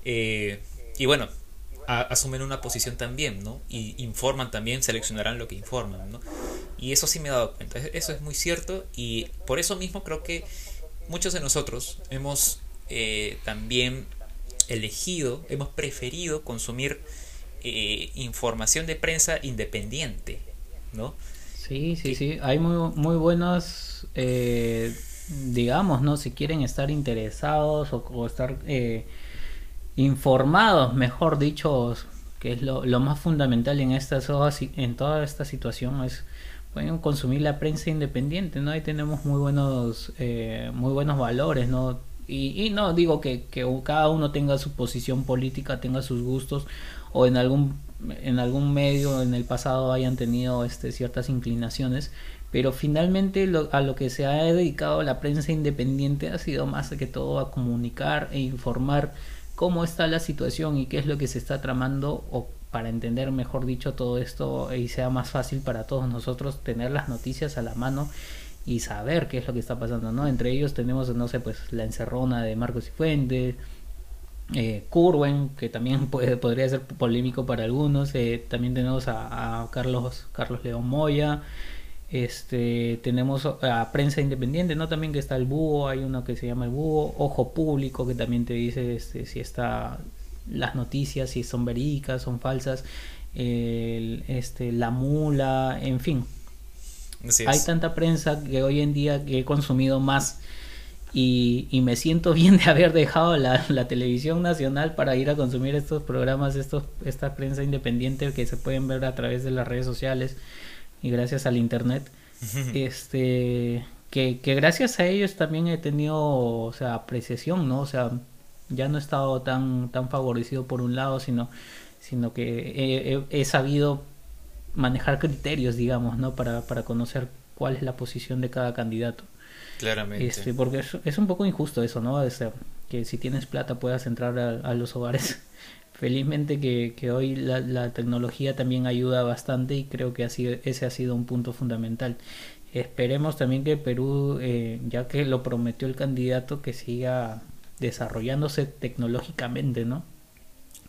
Eh, y bueno, asumen una posición también, ¿no? Y informan también, seleccionarán lo que informan, ¿no? Y eso sí me he dado cuenta. Eso es muy cierto y por eso mismo creo que muchos de nosotros hemos también elegido, hemos preferido consumir eh, información de prensa independiente, ¿no? Sí, sí, sí. Hay muy, muy buenos, eh, digamos, ¿no? Si quieren estar interesados o, estar eh, informados, mejor dicho, que es lo, más fundamental en, estas, en toda esta situación, es pueden consumir la prensa independiente, ¿no? Ahí tenemos muy buenos, muy buenos valores, ¿no? Y, y no digo que, que, cada uno tenga su posición política, tenga sus gustos, o en algún en algún medio en el pasado hayan tenido este, ciertas inclinaciones, pero finalmente a lo que se ha dedicado la prensa independiente ha sido más que todo a comunicar e informar cómo está la situación y qué es lo que se está tramando o para entender mejor dicho todo esto y sea más fácil para todos nosotros tener las noticias a la mano y saber qué es lo que está pasando, ¿no? Entre ellos tenemos, no sé, pues la encerrona de Marcos y Fuentes, eh, Curwen, que también puede, podría ser polémico para algunos. Eh, también tenemos a, Carlos, Carlos León Moya. Este, tenemos a Prensa Independiente, ¿no? También que está el Búho, hay uno que se llama el Búho, Ojo Público, que también te dice este, si está las noticias, si son verídicas, son falsas, este, la mula, en fin. Hay tanta prensa que hoy en día que he consumido más y, me siento bien de haber dejado la, televisión nacional para ir a consumir estos programas, estos, esta prensa independiente que se pueden ver a través de las redes sociales y gracias al internet. este que, gracias a ellos también he tenido o sea apreciación, ¿no? O sea, ya no he estado tan, tan favorecido por un lado, sino sino que he, he sabido manejar criterios, digamos, ¿no? Para, para conocer cuál es la posición de cada candidato. Claramente. Este, porque es, es un poco injusto eso, ¿no? Que si tienes plata puedas entrar a, a los hogares. Felizmente que, que hoy la, la, tecnología también ayuda bastante y creo que ese ha sido un punto fundamental. Esperemos también que Perú, eh, ya que lo prometió el candidato, que siga desarrollándose tecnológicamente, ¿no?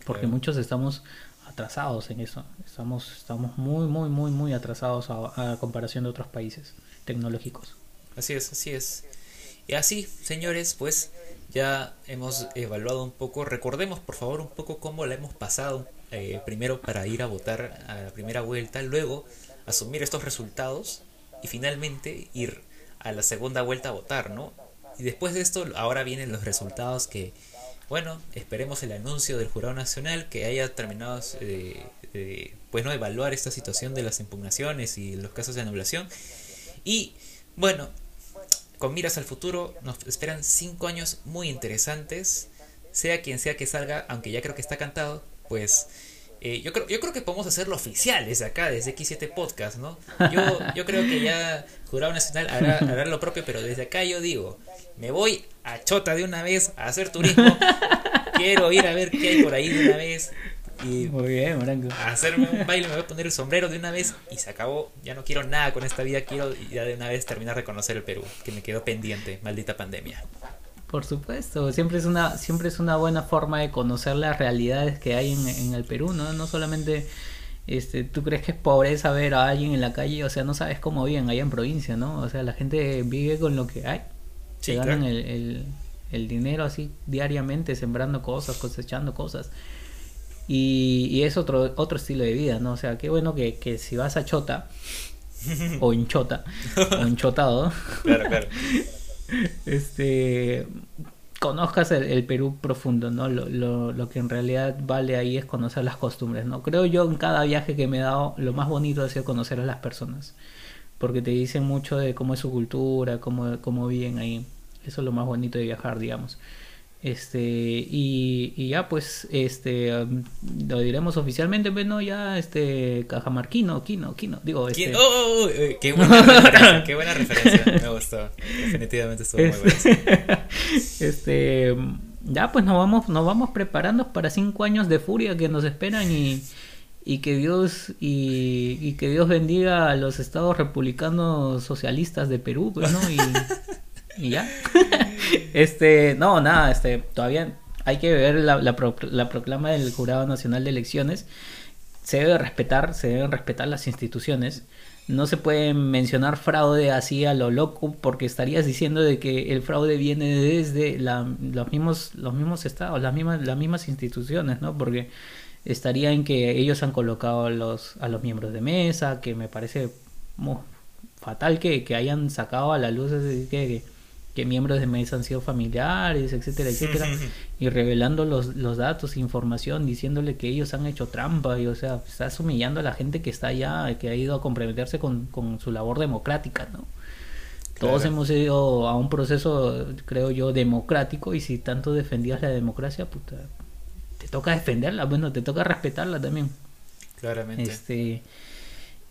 Porque claro. muchos estamos atrasados en eso. Estamos, estamos muy, muy, muy, muy atrasados a, a, comparación de otros países tecnológicos. Así es, así es. Y así, señores, pues ya hemos evaluado un poco. Recordemos, por favor, un poco cómo la hemos pasado. Eh, primero para ir a votar a la primera vuelta, luego asumir estos resultados y finalmente ir a la segunda vuelta a votar, ¿no? Y después de esto, ahora vienen los resultados que, bueno, esperemos el anuncio del Jurado Nacional que haya terminado de, de pues, ¿no? evaluar esta situación de las impugnaciones y los casos de anulación. Y, bueno, con miras al futuro, nos esperan cinco años muy interesantes. Sea quien sea que salga, aunque ya creo que está cantado, pues eh, yo, creo, yo creo que podemos hacerlo oficial desde acá, desde X7 Podcast, ¿no? Yo, yo creo que ya Jurado Nacional hará, hará lo propio, pero desde acá yo digo, me voy a Chota de una vez a hacer turismo. Quiero ir a ver qué hay por ahí de una vez. Y Muy bien, a hacerme un baile, me voy a poner el sombrero de una vez y se acabó. Ya no quiero nada con esta vida, quiero ya de una vez terminar de conocer el Perú, que me quedó pendiente, maldita pandemia. Por supuesto, siempre es una siempre es una buena forma de conocer las realidades que hay en, en el Perú, ¿no? No solamente este, tú crees que es pobreza ver a alguien en la calle, o sea, no sabes cómo viven allá en provincia, ¿no? O sea, la gente vive con lo que hay. Sí, Se ganan claro. el, el, el dinero así diariamente, sembrando cosas, cosechando cosas. Y, y es otro, otro estilo de vida, ¿no? O sea, qué bueno que, que si vas a Chota, o en Chota, o en Chotado, Claro, claro. este conozcas el, el Perú profundo, ¿no? Lo, lo, lo, que en realidad vale ahí es conocer las costumbres, ¿no? Creo yo en cada viaje que me he dado, lo más bonito ha sido conocer a las personas, porque te dicen mucho de cómo es su cultura, cómo, cómo viven ahí. Eso es lo más bonito de viajar, digamos. Este, y, y ya pues, este, um, lo diremos oficialmente, pero no, ya, este, Cajamarquino, Quino, Quino, digo, este... Oh, oh, oh, qué buena referencia, qué buena referencia, me gustó, definitivamente estuvo muy bueno. este, ya pues nos vamos, nos vamos preparando para cinco años de furia que nos esperan y, y que Dios y, y que Dios bendiga a los estados republicanos socialistas de Perú, pues, ¿no? Y, y ya. este, no, nada, este, todavía hay que ver la, la, pro, la, proclama del Jurado Nacional de Elecciones. Se debe respetar, se deben respetar las instituciones. No se puede mencionar fraude así a lo loco porque estarías diciendo de que el fraude viene desde los mismos los mismos estados, las mismas las mismas instituciones, ¿no? Porque estaría en que ellos han colocado a los a los miembros de mesa, que me parece muy fatal que, que hayan sacado a la luz ese, que, que miembros de mesa han sido familiares, etcétera, etcétera, y revelando los, los datos, información, diciéndole que ellos han hecho trampa, y o sea, estás humillando a la gente que está allá, que ha ido a comprometerse con, con su labor democrática, ¿no? Claro. Todos hemos ido a un proceso, creo yo, democrático, y si tanto defendías la democracia, puta, te toca defenderla, bueno, te toca respetarla también. Claramente. Este,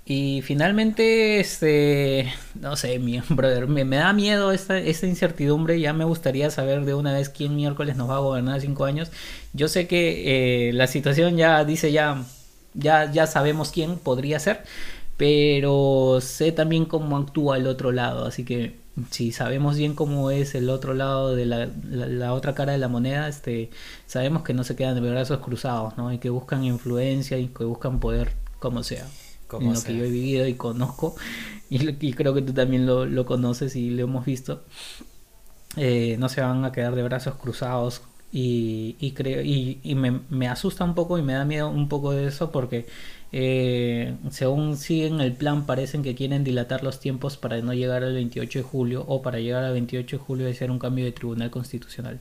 y finalmente, este, no sé, mi brother, me, da miedo esta, esta incertidumbre. Ya me gustaría saber de una vez quién miércoles nos va a gobernar cinco años. Yo sé que eh, la situación ya dice ya, ya, ya sabemos quién podría ser, pero sé también cómo actúa el otro lado. Así que si sabemos bien cómo es el otro lado de la, la, la, otra cara de la moneda, este, sabemos que no se quedan de brazos cruzados, ¿no? Y que buscan influencia y que buscan poder como sea en lo sea. que yo he vivido y conozco y, y creo que tú también lo, lo, conoces y lo hemos visto eh, no se van a quedar de brazos cruzados y, y creo y, y me, me, asusta un poco y me da miedo un poco de eso porque eh, según siguen el plan parecen que quieren dilatar los tiempos para no llegar al 28 de julio o para llegar al 28 de julio y hacer un cambio de tribunal constitucional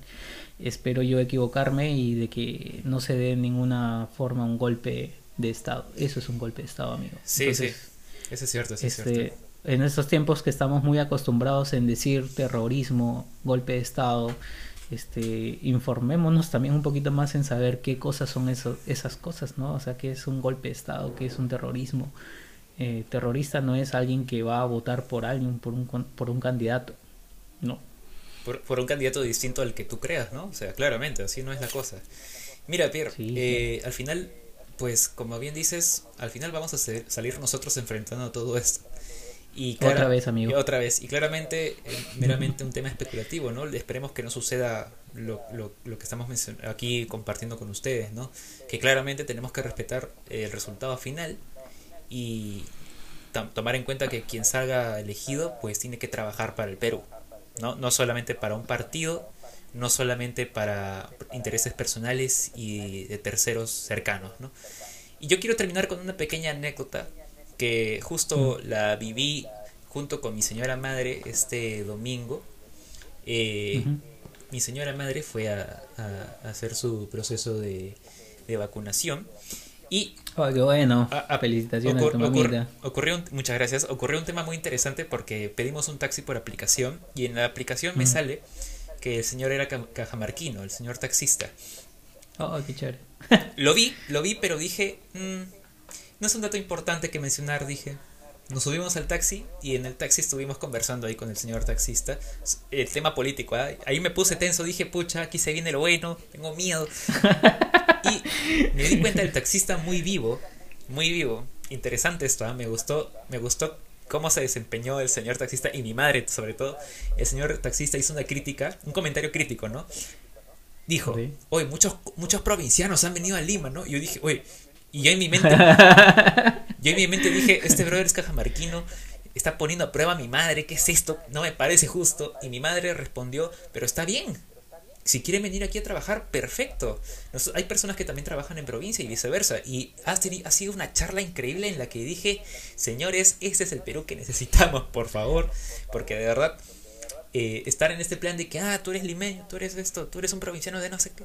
espero yo equivocarme y de que no se dé de ninguna forma un golpe de Estado. Eso es un golpe de Estado, amigo. Sí, Entonces, sí. Eso es cierto, eso este, es cierto. En estos tiempos que estamos muy acostumbrados en decir terrorismo, golpe de Estado, este, informémonos también un poquito más en saber qué cosas son eso, esas cosas, ¿no? O sea, qué es un golpe de Estado, qué es un terrorismo. Eh, terrorista no es alguien que va a votar por alguien, por un, por un candidato, no. Por, un candidato distinto al que tú creas, ¿no? O sea, claramente, así no es la cosa. Mira, Pierre, eh, al final, pues como bien dices, al final vamos a salir nosotros enfrentando todo esto. Y otra vez, amigo. Otra vez. Y claramente, eh, meramente un tema especulativo, ¿no? Esperemos que no suceda lo, lo, lo que estamos aquí compartiendo con ustedes, ¿no? Que claramente tenemos que respetar el resultado final y tomar en cuenta que quien salga elegido, pues tiene que trabajar para el Perú, ¿no? No solamente para un partido, no solamente para intereses personales y de terceros cercanos, ¿no? Y yo quiero terminar con una pequeña anécdota que justo la viví junto con mi señora madre este domingo. Eh, mi señora madre fue a, hacer su proceso de, vacunación y oh, qué bueno. Felicitaciones ocurrió muchas gracias. Ocurrió un tema muy interesante porque pedimos un taxi por aplicación y en la aplicación me sale que el señor era cajamarquino, el señor taxista. Oh, qué chévere. lo vi, lo vi, pero dije, mm, no es un dato importante que mencionar, dije. Nos subimos al taxi y en el taxi estuvimos conversando ahí con el señor taxista. El tema político, ¿ah? ahí me puse tenso, dije, pucha, aquí se viene lo bueno, tengo miedo. y me di cuenta del taxista muy vivo, muy vivo. Interesante esto, ¿ah? me gustó, me gustó cómo se desempeñó el señor taxista y mi madre sobre todo. El señor taxista hizo una crítica, un comentario crítico, ¿no? Dijo, oye, muchos, muchos provincianos han venido a Lima, ¿no? Y yo dije, oye, y yo en mi mente, yo en mi mente dije, este brother es cajamarquino, está poniendo a prueba a mi madre, ¿qué es esto? No me parece justo. Y mi madre respondió, pero está bien. Si quieren venir aquí a trabajar, perfecto. hay personas que también trabajan en provincia y viceversa. Y ha, ha sido una charla increíble en la que dije, señores, este es el Perú que necesitamos, por favor. Porque de verdad, eh, estar en este plan de que, ah, tú eres limeño, tú eres esto, tú eres un provinciano de no sé qué.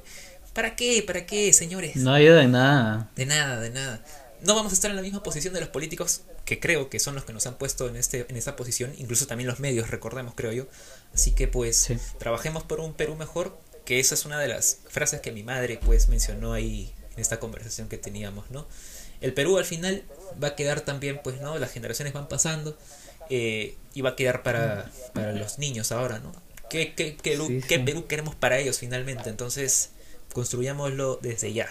¿Para qué? ¿Para qué, señores? No ayuda en nada. De nada, de nada. No vamos a estar en la misma posición de los políticos que creo que son los que nos han puesto en, este, en esta posición, incluso también los medios, recordemos, creo yo. Así que pues trabajemos por un Perú mejor, que esa es una de las frases que mi madre pues mencionó ahí en esta conversación que teníamos, ¿no? El Perú al final va a quedar también, pues, ¿no? Las generaciones van pasando eh, y va a quedar para, para los niños ahora, ¿no? ¿Qué, qué, qué Perú queremos para ellos finalmente? Entonces construyámoslo desde ya.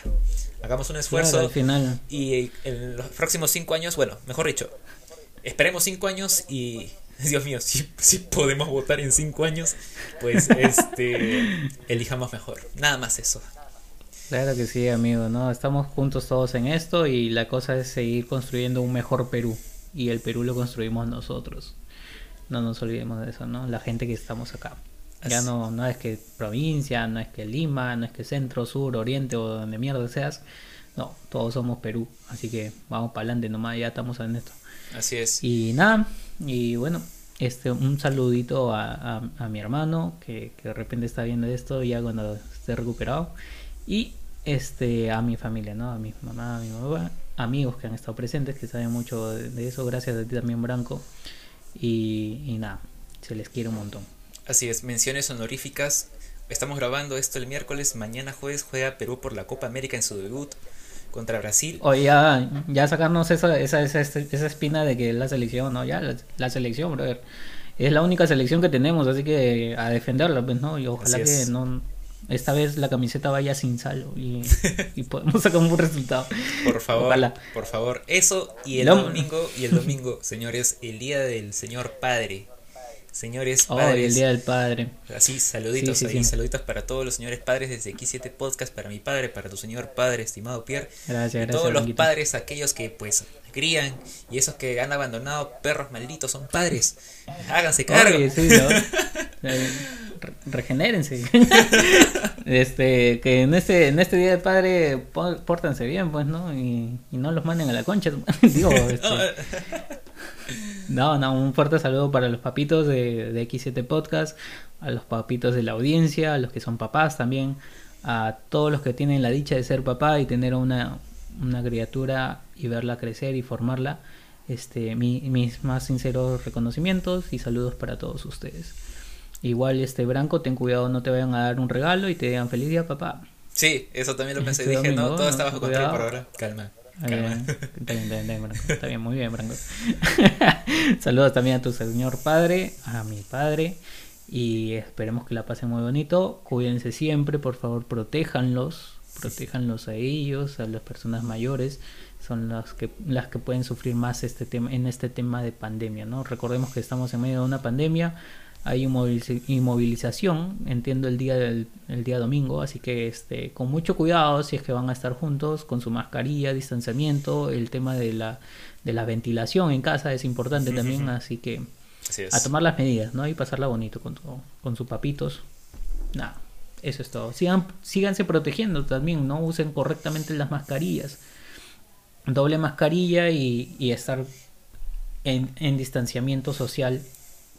Hagamos un esfuerzo final. y en los próximos cinco años, bueno, mejor dicho, esperemos cinco años y Dios mío, si, si podemos votar en cinco años, pues este elijamos mejor. Nada más eso. Claro que sí, amigo, ¿no? Estamos juntos todos en esto y la cosa es seguir construyendo un mejor Perú. Y el Perú lo construimos nosotros. No nos olvidemos de eso, ¿no? La gente que estamos acá. Ya no, no es que provincia, no es que Lima, no es que centro, sur, oriente o donde mierda seas. No, todos somos Perú. Así que vamos para adelante nomás, ya estamos en esto. Así es. Y nada, y bueno, este un saludito a, a, mi hermano que, que, de repente está viendo esto ya cuando esté recuperado. Y este a mi familia, ¿no? A mi mamá, a mi mamá, amigos que han estado presentes, que saben mucho de, eso. Gracias a ti también, Branco. Y, y nada, se les quiere un montón. Así es, menciones honoríficas. Estamos grabando esto el miércoles. Mañana jueves juega Perú por la Copa América en su debut contra Brasil. Oye, ya, ya sacarnos esa, esa, esa, esa espina de que la selección, ¿no? Ya, la, selección, brother. Es la única selección que tenemos, así que a defenderla, pues, ¿no? Y ojalá que no esta vez la camiseta vaya sin sal y, y podemos sacar un buen resultado. Por favor, por favor. Eso y el domingo, y el domingo, señores, el día del Señor Padre. Señores padres. el Día del Padre. Así, saluditos ahí, saluditos para todos los señores padres desde X7 Podcast, para mi padre, para tu señor padre, estimado Pierre. Gracias, gracias. Todos los padres, aquellos que pues crían y esos que han abandonado, perros malditos, son padres. Háganse cargo. Eh, regenérense. este, que en este, en este Día del Padre pórtense bien, pues, ¿no? Y, y no los manden a la concha. Digo, este, no, no, un fuerte saludo para los papitos de, de X7 Podcast, a los papitos de la audiencia, a los que son papás también, a todos los que tienen la dicha de ser papá y tener una, una criatura y verla crecer y formarla. Este, mis más sinceros reconocimientos y saludos para todos ustedes. Igual este Branco, ten cuidado, no te vayan a dar un regalo y te digan feliz día, papá. Sí, eso también lo pensé. Este Dije, no, todo no, está bajo control por ahora. Calma. Está bien, está bien, está bien, está bien, Branco. Está bien, muy bien, Branco. Saludos también a tu señor padre, a mi padre. Y esperemos que la pasen muy bonito. Cuídense siempre, por favor, protéjanlos. Protéjanlos a ellos, a las personas mayores. Son las que, las que pueden sufrir más este tema, en este tema de pandemia, ¿no? Recordemos que estamos en medio de una pandemia. Hay inmoviliz- inmovilización, entiendo el día del el día domingo, así que este con mucho cuidado si es que van a estar juntos, con su mascarilla, distanciamiento, el tema de la de la ventilación en casa es importante también, así que Así a tomar las medidas, ¿no? Y pasarla bonito con, tu- con sus papitos. Nada, eso es todo. Sigan, síganse protegiendo también, ¿no? Usen correctamente las mascarillas. Doble mascarilla y, y estar en, en distanciamiento social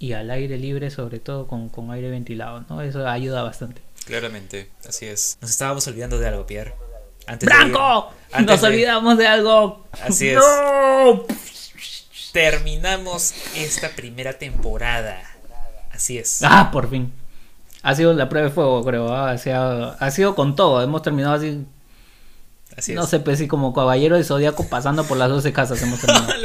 y al aire libre, sobre todo con, con aire ventilado, ¿no? Eso ayuda bastante. Claramente, así es. Nos estábamos olvidando de algo, Pierre. Antes ¡Branco! antes Nos de- olvidamos de algo. Así es. ¡No! Terminamos esta primera temporada. Así es. Ah, por fin. Ha sido la prueba de fuego, creo. ah, o sea, ha sido con todo. Hemos terminado así. Así no sé, pues sí, como caballero de zodiaco pasando por las 12 casas hemos terminado.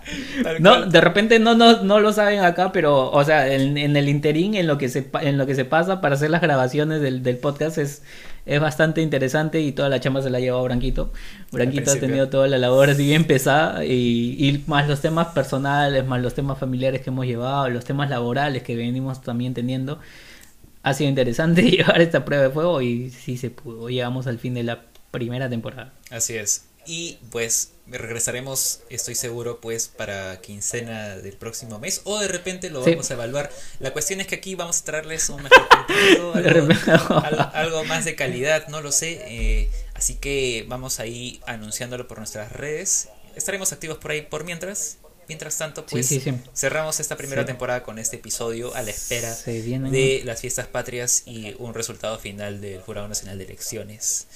No, de repente no, no, no lo saben acá, pero, o sea, en, en el interín, en lo que se en lo que se pasa para hacer las grabaciones del, del podcast es, es bastante interesante y toda la chamba se la ha llevado Branquito. Branquito ha tenido toda la labor así bien pesada y, y más los temas personales, más los temas familiares que hemos llevado, los temas laborales que venimos también teniendo. Ha sido interesante llevar esta prueba de fuego y sí se pudo. Llegamos al fin de la primera temporada. Así es. Y pues regresaremos, estoy seguro, pues para quincena del próximo mes. O de repente lo Sí. vamos a evaluar. La cuestión es que aquí vamos a traerles un mejor contenido, algo, algo más de calidad, no lo sé. eh, así que vamos ahí anunciándolo por nuestras redes. Estaremos activos por ahí por mientras. Mientras tanto, pues sí, sí. cerramos esta primera temporada con este episodio a la espera vienen- de las fiestas patrias y un resultado final del Jurado Nacional de Elecciones.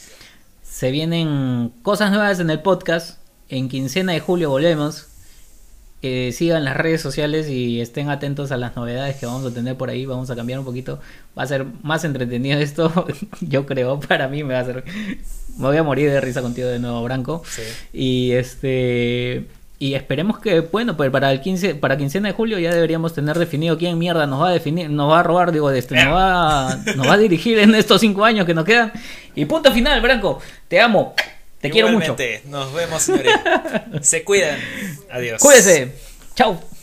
Se vienen cosas nuevas en el podcast. En quincena de julio volvemos. Que sigan las redes sociales y estén atentos a las novedades que vamos a tener por ahí. Vamos a cambiar un poquito. Va a ser más entretenido esto. Yo creo, para mí me va a ser. Me voy a morir de risa contigo de nuevo, Branco. Y este. Y esperemos que, bueno, pues para el 15, para quincena de julio ya deberíamos tener definido quién mierda nos va a definir, nos va a robar, digo, este, nos va, nos va a dirigir en estos cinco años que nos quedan. Y punto final, Branco. Te amo. Te quiero mucho. Nos vemos, señores. Se cuidan. Adiós. Cuídese. Chao.